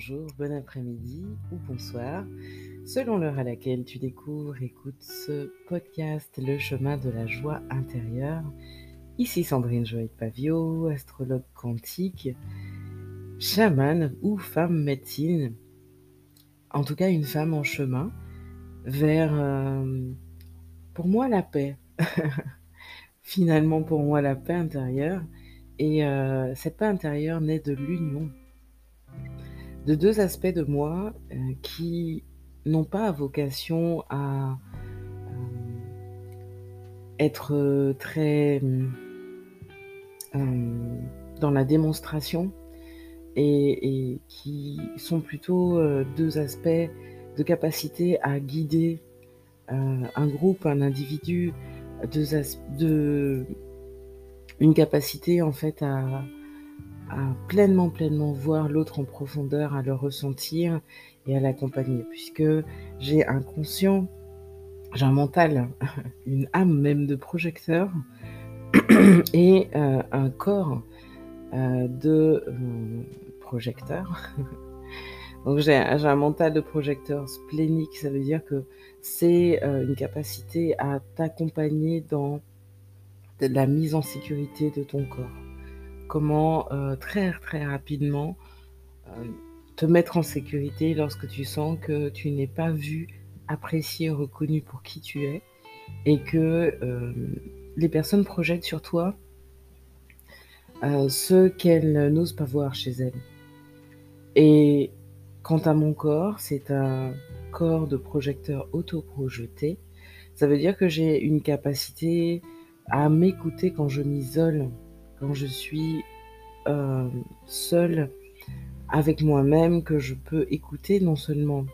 bonjour, bon après-midi ou bonsoir, selon l'heure à laquelle tu découvres, écoutes ce podcast Le chemin de la joie intérieure. Ici Sandrine Joël Pavio, astrologue quantique, chamane ou femme médecine, en tout cas une femme en chemin vers, euh, pour moi, la paix. Finalement, pour moi, la paix intérieure. Et euh, cette paix intérieure naît de l'union de deux aspects de moi euh, qui n'ont pas vocation à être très dans la démonstration et, qui sont plutôt euh, deux aspects de capacité à guider euh, un groupe, un individu, de, une capacité en fait à, pleinement, pleinement voir l'autre en profondeur, à le ressentir et à l'accompagner, puisque j'ai un conscient, j'ai un mental, une âme même de projecteur et euh, un corps de projecteur. Donc j'ai un mental de projecteur splénique, ça veut dire que c'est euh, une capacité à t'accompagner dans la mise en sécurité de ton corps. Comment euh, très très rapidement euh, te mettre en sécurité lorsque tu sens que tu n'es pas vu, apprécié, reconnu pour qui tu es et que les personnes projettent sur toi ce qu'elles n'osent pas voir chez elles. Et quant à mon corps, c'est un corps de projecteur auto-projeté. Ça veut dire que j'ai une capacité à m'écouter quand je m'isole, quand je suis euh, seule avec moi-même, que je peux écouter non seulement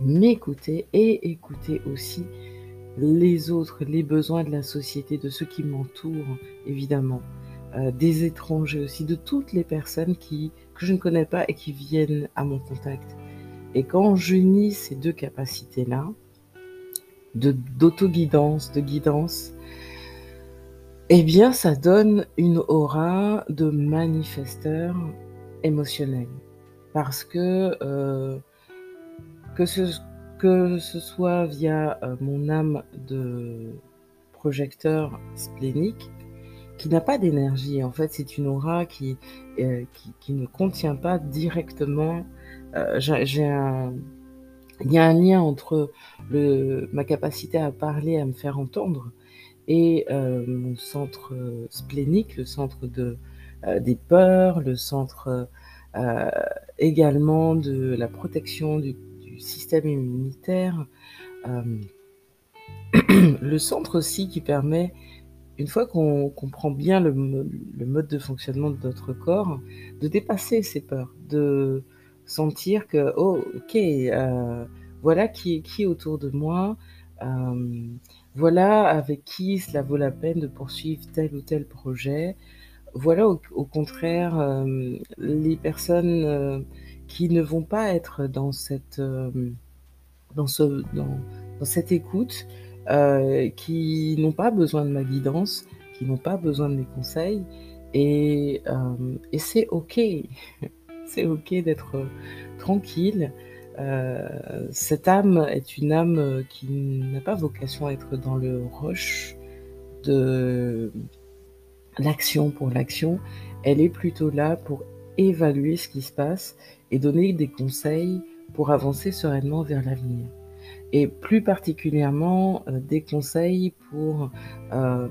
m'écouter et écouter aussi les autres, les besoins de la société, de ceux qui m'entourent, évidemment. Euh, des étrangers aussi, de toutes les personnes qui, que je ne connais pas et qui viennent à mon contact. Et quand j'unis ces deux capacités-là, d'auto-guidance, de guidance, eh bien, ça donne une aura de manifesteur émotionnel. Parce que, euh, que, ce, que ce soit via euh, mon âme de projecteur splénique, qui n'a pas d'énergie. En fait, c'est une aura qui, euh, qui, ne contient pas directement. J'ai un, il y a un lien entre le, ma capacité à parler, à me faire entendre, et euh, mon centre splénique, le centre de, des peurs, le centre également de la protection du, système immunitaire, le centre aussi qui permet une fois qu'on comprend bien le, mode de fonctionnement de notre corps, de dépasser ces peurs, de sentir que, oh, ok, euh, voilà qui, qui est autour de moi, euh, voilà avec qui cela vaut la peine de poursuivre tel ou tel projet, voilà au, contraire euh, les personnes qui ne vont pas être dans cette, dans ce, dans, cette écoute, euh, qui n'ont pas besoin de ma guidance, qui n'ont pas besoin de mes conseils. Et, euh, et c'est OK. c'est OK d'être tranquille. Euh, cette âme est une âme qui n'a pas vocation à être dans le rush de l'action pour l'action. Elle est plutôt là pour évaluer ce qui se passe et donner des conseils pour avancer sereinement vers l'avenir et plus particulièrement euh, des conseils pour, euh,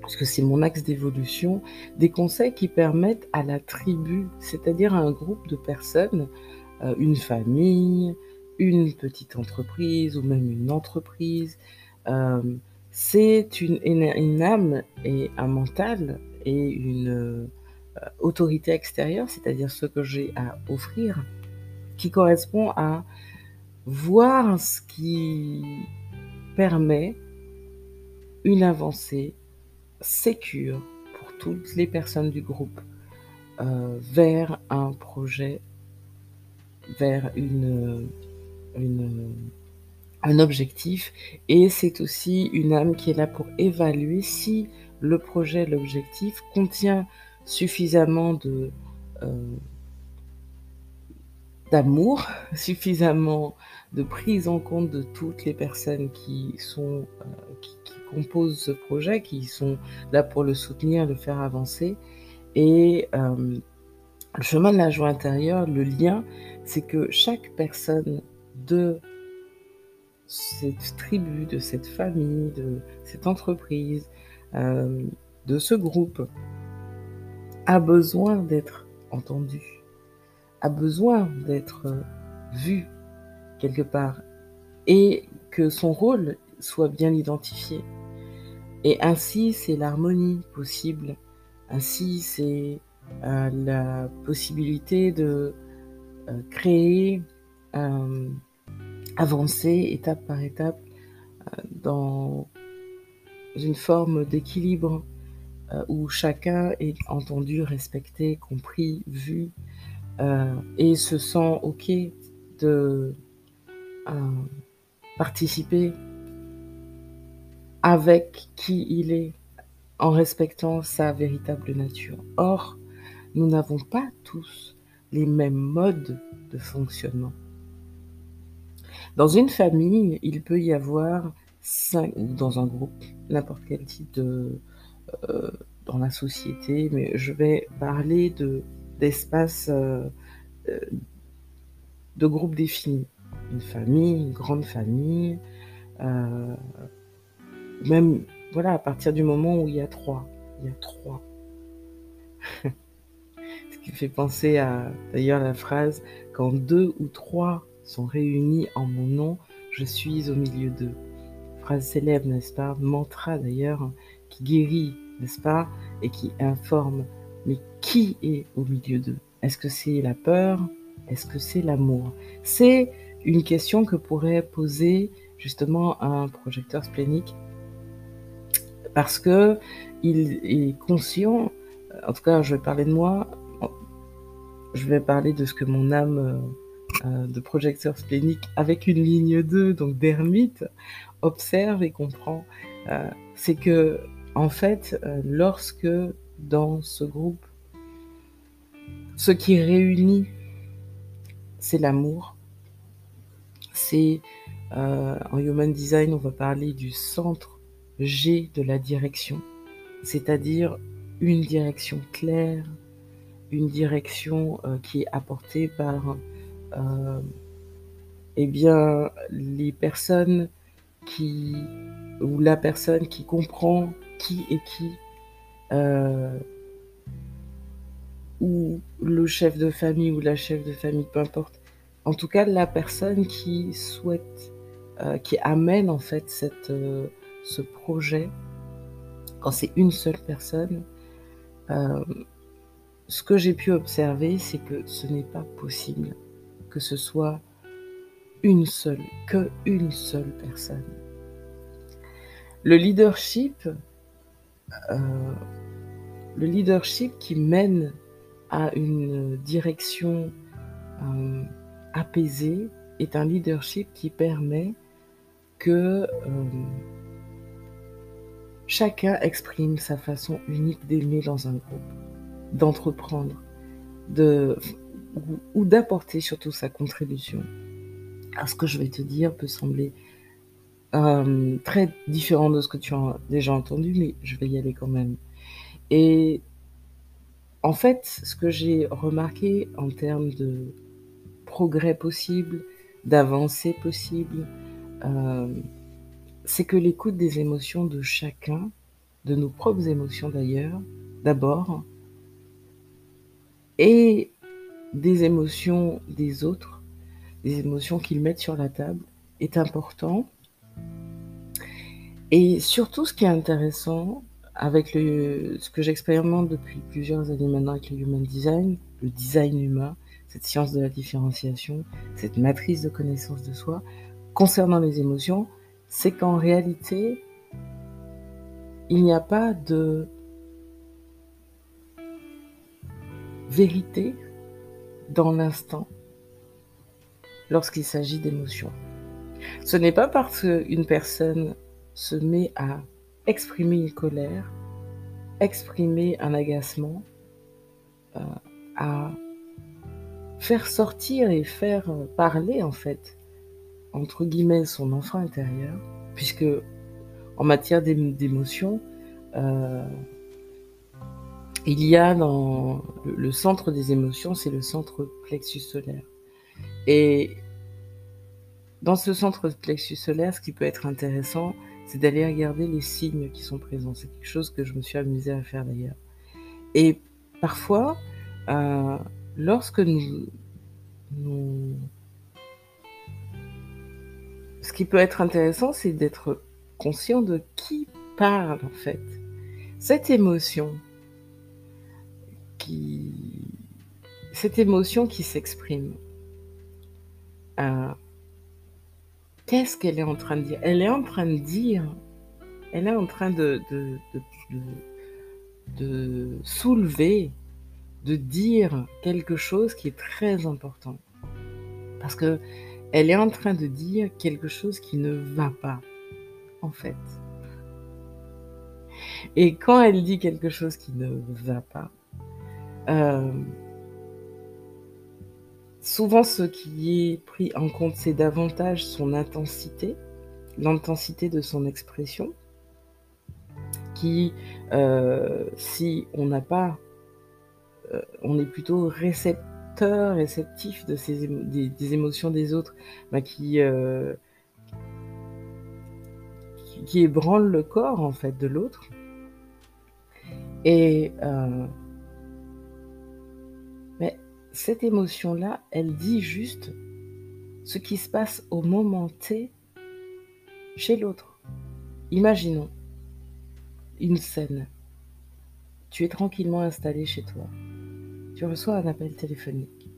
parce que c'est mon axe d'évolution, des conseils qui permettent à la tribu, c'est-à-dire à un groupe de personnes, euh, une famille, une petite entreprise ou même une entreprise, c'est une, une, âme et un mental et une autorité extérieure, c'est-à-dire ce que j'ai à offrir, qui correspond à voir ce qui permet une avancée sécure pour toutes les personnes du groupe euh, vers un projet, vers une, un objectif. Et c'est aussi une âme qui est là pour évaluer si le projet, l'objectif contient suffisamment de... Euh, d'amour, suffisamment de prise en compte de toutes les personnes qui sont euh, qui, composent ce projet, qui sont là pour le soutenir, le faire avancer. Et euh, le chemin de la joie intérieure, le lien, c'est que chaque personne de cette tribu, de cette famille, de cette entreprise, euh, de ce groupe, a besoin d'être entendu, a besoin d'être vu quelque part, et que son rôle soit bien identifié. Et ainsi, c'est l'harmonie possible, ainsi, c'est euh, la possibilité de créer, euh, avancer étape par étape dans une forme d'équilibre où chacun est entendu, respecté, compris, vu et se sent OK de participer avec qui il est en respectant sa véritable nature. Or, nous n'avons pas tous les mêmes modes de fonctionnement. Dans une famille, il peut y avoir cinq, ou dans un groupe, n'importe quel type de... Euh, dans la société, mais je vais parler de d'espace euh, euh, de groupe définis. Une famille, une grande famille, même voilà, à partir du moment où il y a trois, il y a trois. fait penser à d'ailleurs la phrase quand deux ou trois sont réunis en mon nom, je suis au milieu d'eux. Phrase célèbre, n'est-ce pas? Mantra d'ailleurs, qui guérit, n'est-ce pas? Et qui informe. Mais qui est au milieu d'eux? Est-ce que c'est la peur? Est-ce que c'est l'amour? C'est une question que pourrait poser justement un projecteur splénique parce que il est conscient, en tout cas je vais parler de moi, je vais parler de ce que mon âme euh, euh, de projecteur splénique avec une ligne 2, donc d'ermite, observe et comprend. Euh, c'est que, en fait, lorsque dans ce groupe, ce qui réunit, c'est l'amour. C'est en Human Design, on va parler du centre G de la direction, c'est-à-dire une direction claire, une direction euh, qui est apportée par euh, eh bien, les personnes qui, ou la personne qui comprend qui est qui, euh, ou le chef de famille ou la chef de famille, peu importe. En tout cas, la personne qui souhaite, qui amène en fait cette, ce projet, quand c'est une seule personne, ce que j'ai pu observer, c'est que ce n'est pas possible que ce soit une seule, que une seule personne. Le leadership, euh, qui mène à une direction euh, apaisée est un leadership qui permet que euh, chacun exprime sa façon unique d'aimer dans un groupe d'entreprendre, de, ou, d'apporter surtout sa contribution. Alors ce que je vais te dire peut sembler euh, très différent de ce que tu as déjà entendu, mais je vais y aller quand même. Et en fait, ce que j'ai remarqué en termes de progrès possible, d'avancée possible, euh, c'est que l'écoute des émotions de chacun, de nos propres émotions d'ailleurs, d'abord, et des émotions des autres, des émotions qu'ils mettent sur la table, est important. Et surtout, ce qui est intéressant avec le, ce que j'expérimente depuis plusieurs années maintenant avec le Human Design, le design humain, cette science de la différenciation, cette matrice de connaissance de soi, concernant les émotions, c'est qu'en réalité, il n'y a pas de vérité dans l'instant lorsqu'il s'agit d'émotions. Ce n'est pas parce qu'une personne se met à exprimer une colère, exprimer un agacement, euh, à faire sortir et faire parler en fait entre guillemets son enfant intérieur, puisque en matière d'émotion, euh, il y a dans le, centre des émotions, c'est le centre plexus solaire. Et dans ce centre plexus solaire, ce qui peut être intéressant, c'est d'aller regarder les signes qui sont présents. C'est quelque chose que je me suis amusée à faire d'ailleurs. Et parfois, euh, lorsque nous, nous... Ce qui peut être intéressant, c'est d'être conscient de qui parle en fait. Cette émotion Cette émotion qui s'exprime. Euh, qu'est-ce qu'elle est en train de dire? Elle est en train de dire, elle est en train de, soulever, de dire quelque chose qui est très important. Parce que elle est en train de dire quelque chose qui ne va pas, en fait. Et quand elle dit quelque chose qui ne va pas, euh, Souvent, ce qui est pris en compte, c'est davantage son intensité, l'intensité de son expression, qui, euh, si on n'a pas, euh, on est plutôt récepteur, réceptif des, émotions des autres, bah, qui, qui, qui ébranle le corps en fait de l'autre. Et cette émotion-là, elle dit juste ce qui se passe au moment T chez l'autre. Imaginons une scène. Tu es tranquillement installé chez toi. Tu reçois un appel téléphonique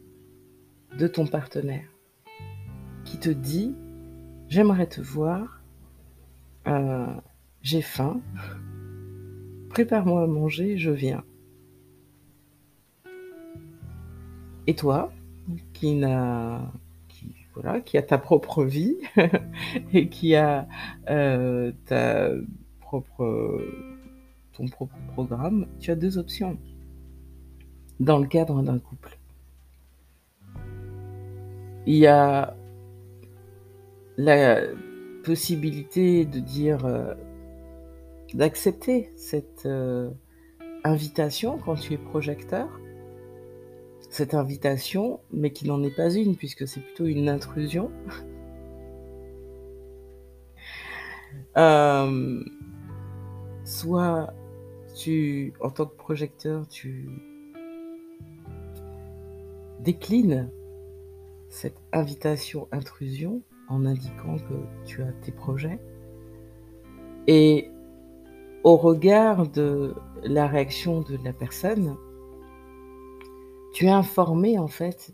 de ton partenaire qui te dit J'aimerais te voir, euh, j'ai faim, prépare-moi à manger, je viens. Et toi, qui n'a qui, a ta propre vie et qui a euh, ton propre programme, tu as deux options dans le cadre d'un couple. Il y a la possibilité de dire, euh, d'accepter cette euh, invitation quand tu es projecteur cette invitation, mais qui n'en est pas une, puisque c'est plutôt une intrusion. Euh, soit tu, en tant que projecteur, tu déclines cette invitation intrusion en indiquant que tu as tes projets. Et au regard de la réaction de la personne, tu es informé en fait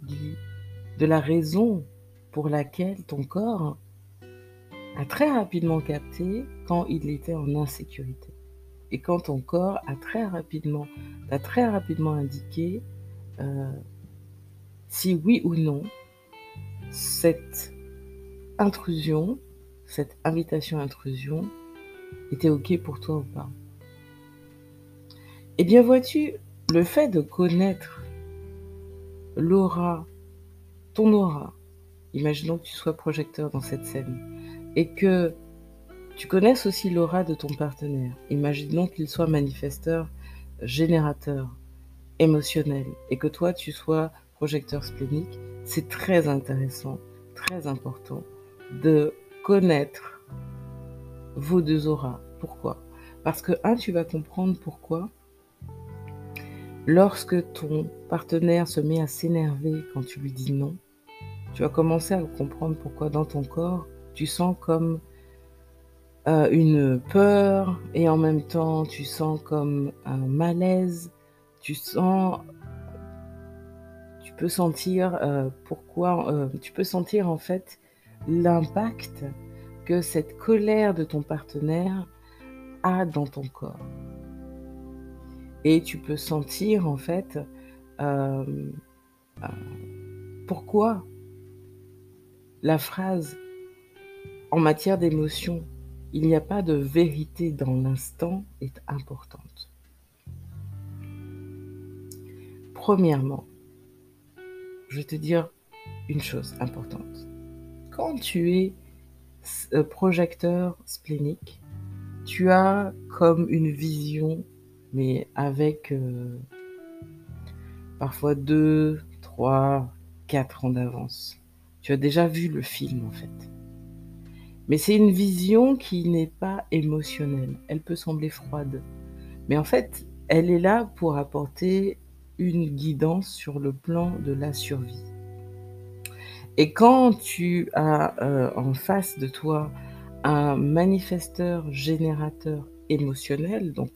de la raison pour laquelle ton corps a très rapidement capté quand il était en insécurité. Et quand ton corps a très rapidement, très rapidement indiqué euh, si oui ou non cette intrusion, cette invitation à intrusion était OK pour toi ou pas. Eh bien, vois-tu, le fait de connaître l'aura, ton aura, imaginons que tu sois projecteur dans cette scène, et que tu connaisses aussi l'aura de ton partenaire, imaginons qu'il soit manifesteur, générateur, émotionnel, et que toi tu sois projecteur splénique, c'est très intéressant, très important de connaître vos deux auras. Pourquoi? Parce que, un, tu vas comprendre pourquoi Lorsque ton partenaire se met à s'énerver quand tu lui dis non, tu vas commencer à comprendre pourquoi dans ton corps, tu sens comme euh, une peur et en même temps tu sens comme un malaise, tu sens peux sentir euh, pourquoi euh, tu peux sentir en fait l'impact que cette colère de ton partenaire a dans ton corps et tu peux sentir en fait euh, euh, pourquoi la phrase en matière d'émotion, il n'y a pas de vérité dans l'instant est importante. Premièrement, je vais te dire une chose importante. Quand tu es euh, projecteur splénique, tu as comme une vision, mais avec euh, parfois deux, trois, quatre ans d'avance. Tu as déjà vu le film en fait. Mais c'est une vision qui n'est pas émotionnelle. Elle peut sembler froide. Mais en fait, elle est là pour apporter une guidance sur le plan de la survie. Et quand tu as euh, en face de toi un manifesteur générateur émotionnel, donc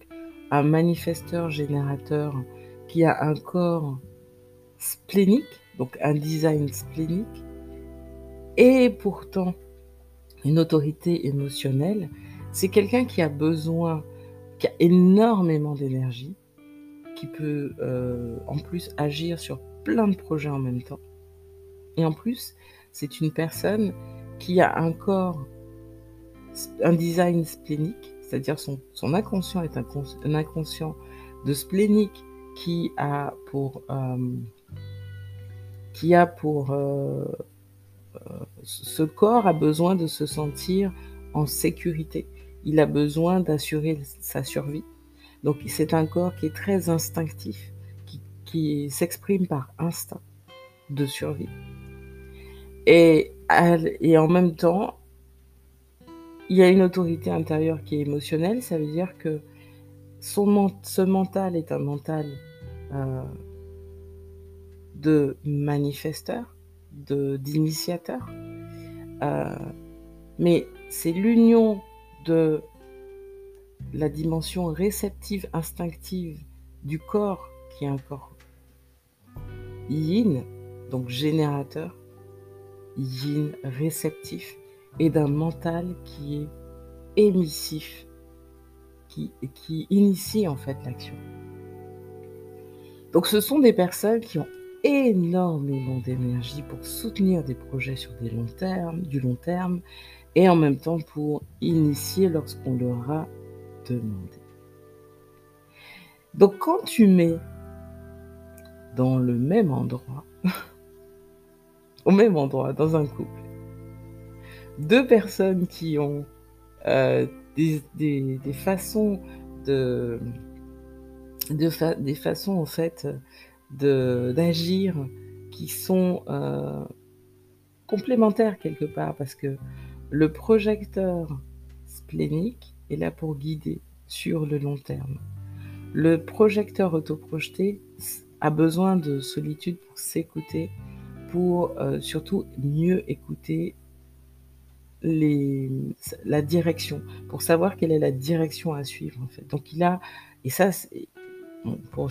un manifesteur générateur qui a un corps splénique, donc un design splénique, et pourtant une autorité émotionnelle, c'est quelqu'un qui a besoin, qui a énormément d'énergie, qui peut euh, en plus agir sur plein de projets en même temps. Et en plus, c'est une personne qui a un corps, un design splénique, c'est-à-dire son, son, inconscient est un, inconscient de splénique qui a pour, euh, qui a pour euh, ce corps a besoin de se sentir en sécurité. Il a besoin d'assurer sa survie. Donc c'est un corps qui est très instinctif, qui, qui s'exprime par instinct de survie. Et, et en même temps, il y a une autorité intérieure qui est émotionnelle. Ça veut dire que ce mental est un mental euh, de manifesteur, d'initiateur. Euh, mais c'est l'union de la dimension réceptive, instinctive du corps, qui est un corps yin, donc générateur, yin réceptif, et d'un mental qui est émissif, qui, qui initie en fait l'action. Donc ce sont des personnes qui ont énormément d'énergie pour soutenir des projets sur des longs termes, du long terme, et en même temps pour initier lorsqu'on leur a demandé. Donc quand tu mets dans le même endroit, au même endroit, dans un couple, deux personnes qui ont euh, des, des, façons de, de des façons en fait d'agir qui sont euh, complémentaires quelque part parce que le projecteur splénique est là pour guider sur le long terme. Le projecteur autoprojeté a besoin de solitude pour s'écouter, pour euh, surtout mieux écouter les, la direction, pour savoir quelle est la direction à suivre en fait. Donc il a, et ça, pour,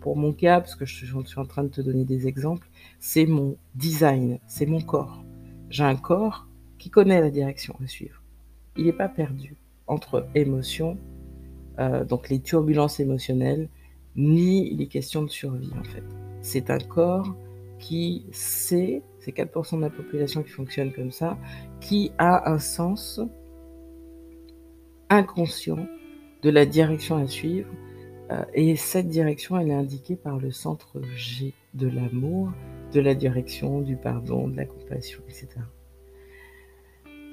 pour mon cas, parce que je, suis en train de te donner des exemples, c'est mon design, c'est mon corps. J'ai un corps qui connaît la direction à suivre. Il n'est pas perdu entre émotions, euh, donc les turbulences émotionnelles, ni les questions de survie en fait. C'est un corps qui sait, c'est 4% de la population qui fonctionne comme ça, qui a un sens inconscient de la direction à suivre. Euh, et cette direction, elle est indiquée par le centre G de l'amour, de la direction, du pardon, de la compassion, etc.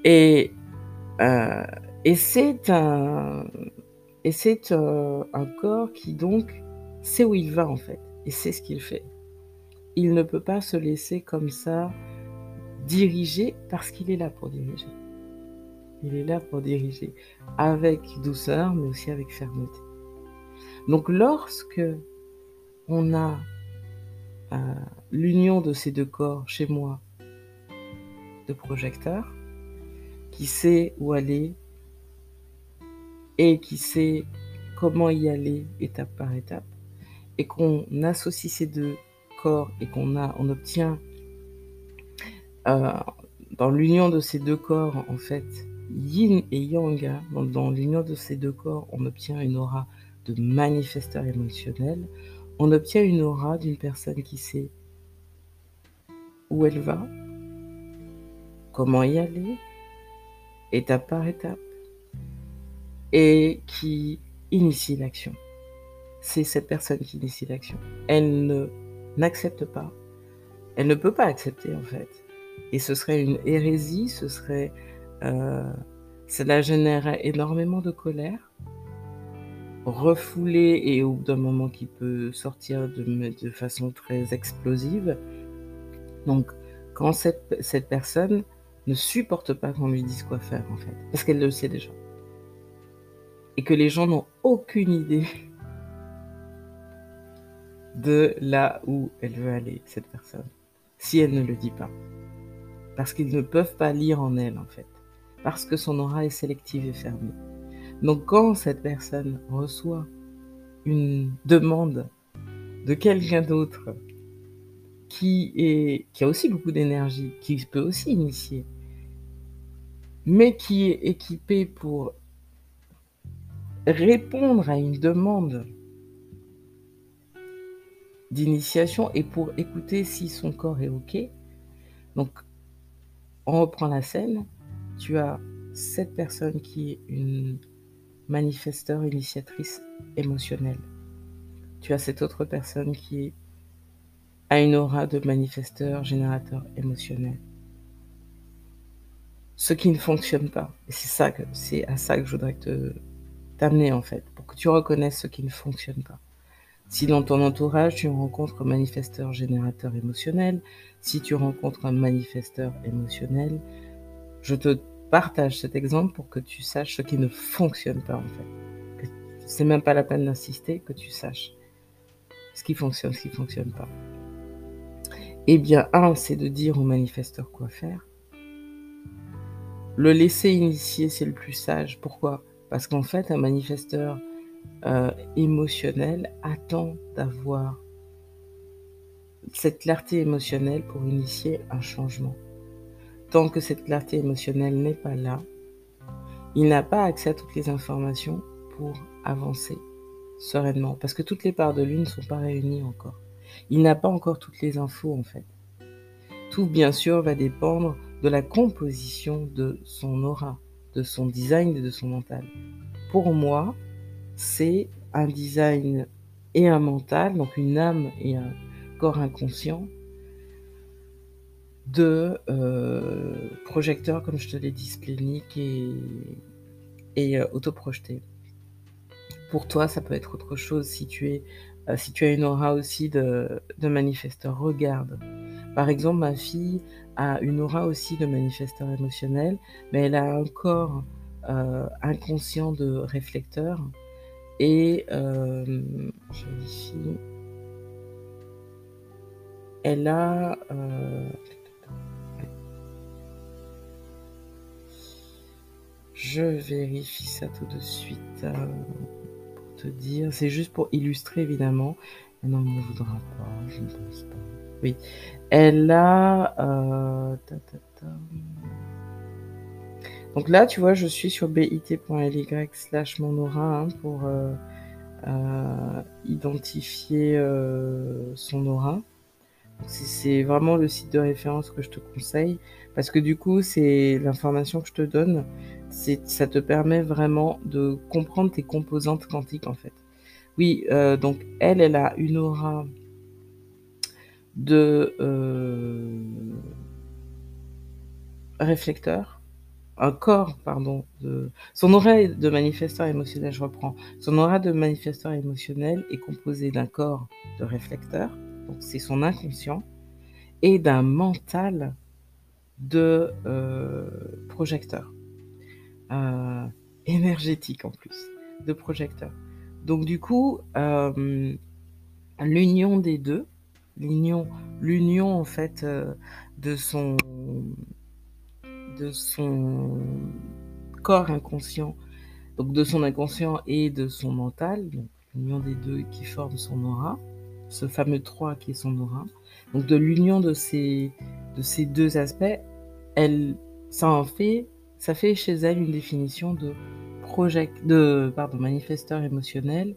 Et, euh, et c'est un, c'est euh, un corps qui donc sait où il va en fait, et sait ce qu'il fait il ne peut pas se laisser comme ça diriger parce qu'il est là pour diriger. Il est là pour diriger avec douceur, mais aussi avec fermeté. Donc lorsque on a euh, l'union de ces deux corps chez moi, de projecteur, qui sait où aller et qui sait comment y aller étape par étape, et qu'on associe ces deux et qu'on a, on obtient euh, dans l'union de ces deux corps, en fait, yin et yang, hein, dans, l'union de ces deux corps, on obtient une aura de manifesteur émotionnel, on obtient une aura d'une personne qui sait où elle va, comment y aller, étape par étape, et qui initie l'action. C'est cette personne qui initie l'action. Elle ne n'accepte pas Elle ne peut pas accepter en fait. Et ce serait une hérésie, ce serait... Euh, cela générerait énormément de colère, refoulée et au bout d'un moment qui peut sortir de, de façon très explosive. Donc, quand cette, cette personne ne supporte pas qu'on lui dise quoi faire, en fait, parce qu'elle le sait déjà. Et que les gens n'ont aucune idée de là où elle veut aller, cette personne, si elle ne le dit pas. Parce qu'ils ne peuvent pas lire en elle, en fait. Parce que son aura est sélective et fermée. Donc quand cette personne reçoit une demande de quelqu'un d'autre qui, qui a aussi beaucoup d'énergie, qui peut aussi initier, mais qui est équipé pour répondre à une demande d'initiation et pour écouter si son corps est OK. Donc, on reprend la scène. Tu as cette personne qui est une manifesteur, initiatrice émotionnelle. Tu as cette autre personne qui a une aura de manifesteur, générateur émotionnel. Ce qui ne fonctionne pas. Et c'est à ça que je voudrais te, t'amener, en fait, pour que tu reconnaisses ce qui ne fonctionne pas. Si dans ton entourage, tu rencontres un manifesteur générateur émotionnel, si tu rencontres un manifesteur émotionnel, je te partage cet exemple pour que tu saches ce qui ne fonctionne pas en fait. C'est même pas la peine d'insister, que tu saches ce qui fonctionne, ce qui fonctionne pas. Eh bien, un, c'est de dire au manifesteur quoi faire. Le laisser initier, c'est le plus sage. Pourquoi? Parce qu'en fait, un manifesteur euh, émotionnel attend d'avoir cette clarté émotionnelle pour initier un changement. Tant que cette clarté émotionnelle n'est pas là, il n'a pas accès à toutes les informations pour avancer sereinement, parce que toutes les parts de lui ne sont pas réunies encore. Il n'a pas encore toutes les infos en fait. Tout bien sûr va dépendre de la composition de son aura, de son design et de son mental. Pour moi, c'est un design et un mental, donc une âme et un corps inconscient, de euh, projecteurs, comme je te l'ai dit, spléniques et, et euh, autoprojetés. Pour toi, ça peut être autre chose si tu, es, euh, si as une aura aussi de, de manifesteur. Regarde. Par exemple, ma fille a une aura aussi de manifesteur émotionnel, mais elle a un corps inconscient de réflecteur et euh. Elle a. Euh, je vérifie ça tout de suite euh, pour te dire. C'est juste pour illustrer évidemment. Elle n'en voudra pas, je ne pense pas. Oui. Elle a. Ta. Donc là, tu vois, je suis sur bit.ly slash monaura hein, pour euh, euh, identifier euh, son aura. C'est vraiment le site de référence que je te conseille parce que du coup, c'est l'information que je te donne, ça te permet vraiment de comprendre tes composantes quantiques en fait. Oui, donc elle, elle a une aura de réflecteur un corps, pardon, son aura de manifesteur émotionnel, je reprends, son aura de manifesteur émotionnel est composé d'un corps de réflecteur, donc c'est son inconscient, et d'un mental de euh, projecteur, euh, énergétique en plus, de projecteur. Donc du coup, euh, l'union des deux, l'union, l'union en fait de son de son corps inconscient, donc de son inconscient et de son mental, l'union des deux qui forment son aura, ce fameux 3 qui est son aura. Donc de l'union de ces, de ces deux aspects, elle, ça en fait, ça fait chez elle une définition de project, de manifesteur émotionnel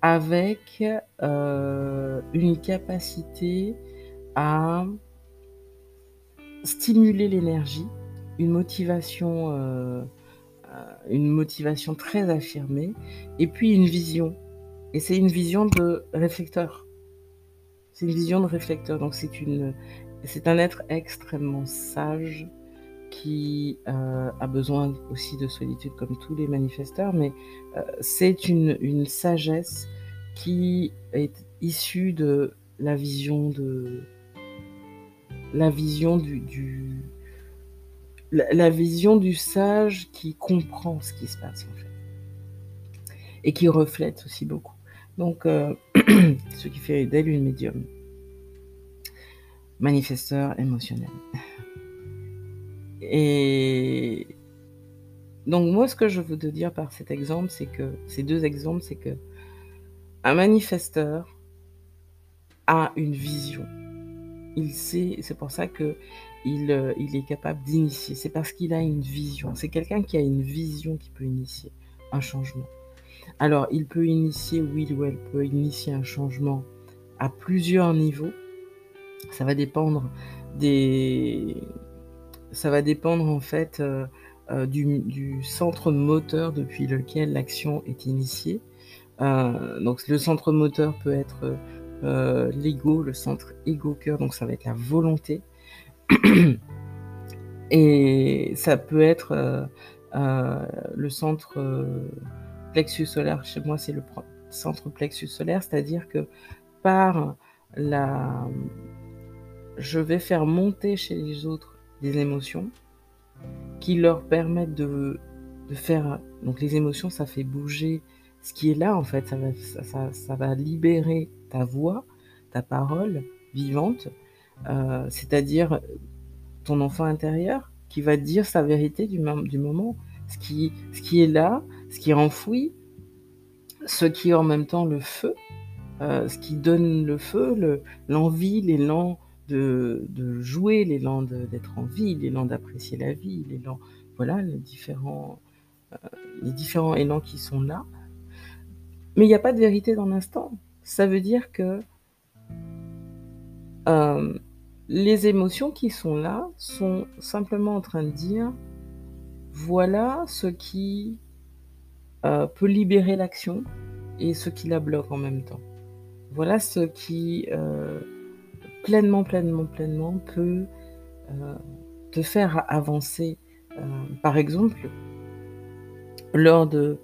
avec euh, une capacité à stimuler l'énergie une motivation, euh, euh, une motivation très affirmée, et puis une vision. Et c'est une vision de réflecteur. C'est une vision de réflecteur. Donc c'est une c'est un être extrêmement sage qui euh, a besoin aussi de solitude comme tous les manifesteurs, mais c'est une, une, sagesse qui est issue de la vision de la vision du la, vision du sage qui comprend ce qui se passe en fait et qui reflète aussi beaucoup. Donc, euh, ce qui fait d'elle une médium, manifesteur émotionnel. Et donc moi, ce que je veux dire par cet exemple, c'est que ces deux exemples, c'est que un manifesteur a une vision. Il sait, c'est pour ça que il, euh, il est capable d'initier. C'est parce qu'il a une vision. C'est quelqu'un qui a une vision qui peut initier un changement. Alors, il peut initier, oui ou elle peut initier un changement à plusieurs niveaux. Ça va dépendre des, ça va dépendre en fait euh, euh, du, centre moteur depuis lequel l'action est initiée. Donc le centre moteur peut être l'ego, le centre ego-cœur, donc ça va être la volonté. Et ça peut être le centre plexus solaire. Chez moi, c'est le centre plexus solaire, c'est-à-dire que par la... Je vais faire monter chez les autres des émotions qui leur permettent de, de, faire... Donc les émotions, ça fait bouger ce qui est là, en fait. Ça va, ça, va libérer ta voix, ta parole vivante, euh, c'est-à-dire ton enfant intérieur qui va dire sa vérité du, moment, ce qui, ce qui est là, ce qui est enfoui, ce qui est en même temps le feu, euh, ce qui donne le feu, l'envie, l'élan de, de jouer, l'élan d'être en vie, l'élan d'apprécier la vie, voilà, les différents, euh, les différents élans qui sont là. Mais il n'y a pas de vérité dans l'instant. Ça veut dire que les émotions qui sont là sont simplement en train de dire voilà ce qui euh, peut libérer l'action et ce qui la bloque en même temps. Voilà ce qui pleinement, pleinement, pleinement peut euh, te faire avancer. Euh, par exemple, lors de,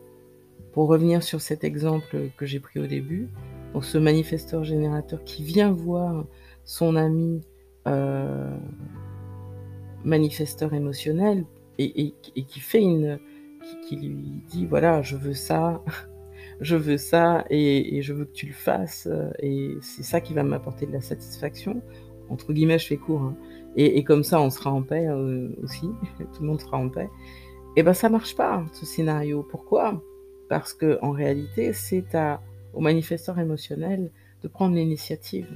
pour revenir sur cet exemple que j'ai pris au début, donc ce manifesteur générateur qui vient voir son ami euh, manifesteur émotionnel et, qui fait une, qui, lui dit voilà je veux ça, je veux ça et, je veux que tu le fasses et c'est ça qui va m'apporter de la satisfaction. Entre guillemets, je fais court. Hein. Et, comme ça, on sera en paix euh, aussi. Tout le monde sera en paix. Et ben, ça marche pas ce scénario. Pourquoi? Parce que en réalité, c'est à au manifesteur émotionnel de prendre l'initiative.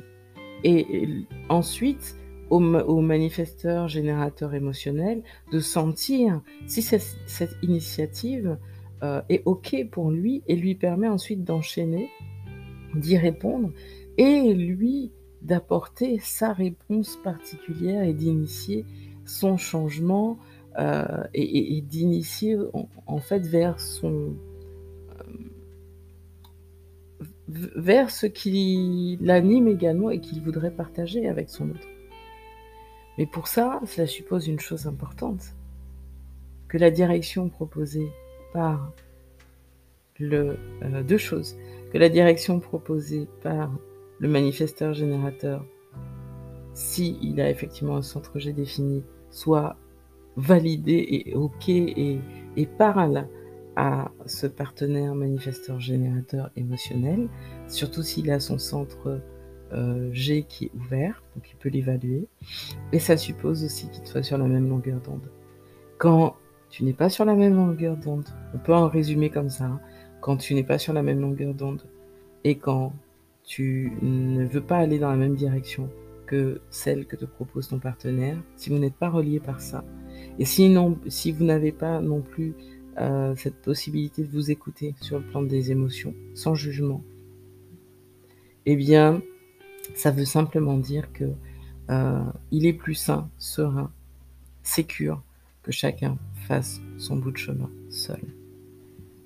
Et, ensuite, au, au, manifesteur générateur émotionnel de sentir si cette initiative euh, est OK pour lui et lui permet ensuite d'enchaîner, d'y répondre et lui d'apporter sa réponse particulière et d'initier son changement euh, et, d'initier en, fait vers son vers ce qui l'anime également et qu'il voudrait partager avec son autre. Mais pour ça, cela suppose une chose importante, que la direction proposée par le, euh, deux choses. Que la direction proposée par le manifesteur générateur, s'il il a effectivement un centre G défini, soit validé et OK et, et parle à ce partenaire manifesteur générateur émotionnel, surtout s'il a son centre euh, G qui est ouvert, donc il peut l'évaluer. Et ça suppose aussi qu'il soit sur la même longueur d'onde. Quand tu n'es pas sur la même longueur d'onde. On peut en résumer comme ça. Hein. Quand tu n'es pas sur la même longueur d'onde et quand tu ne veux pas aller dans la même direction que celle que te propose ton partenaire, si vous n'êtes pas relié par ça, et sinon, si vous n'avez pas non plus euh, cette possibilité de vous écouter sur le plan des émotions, sans jugement, eh bien, ça veut simplement dire que euh, il est plus sain, serein, sécure que chacun fasse son bout de chemin seul.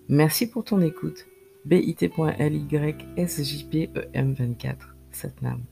Merci pour ton écoute. bit.lysjpem24 Satnam.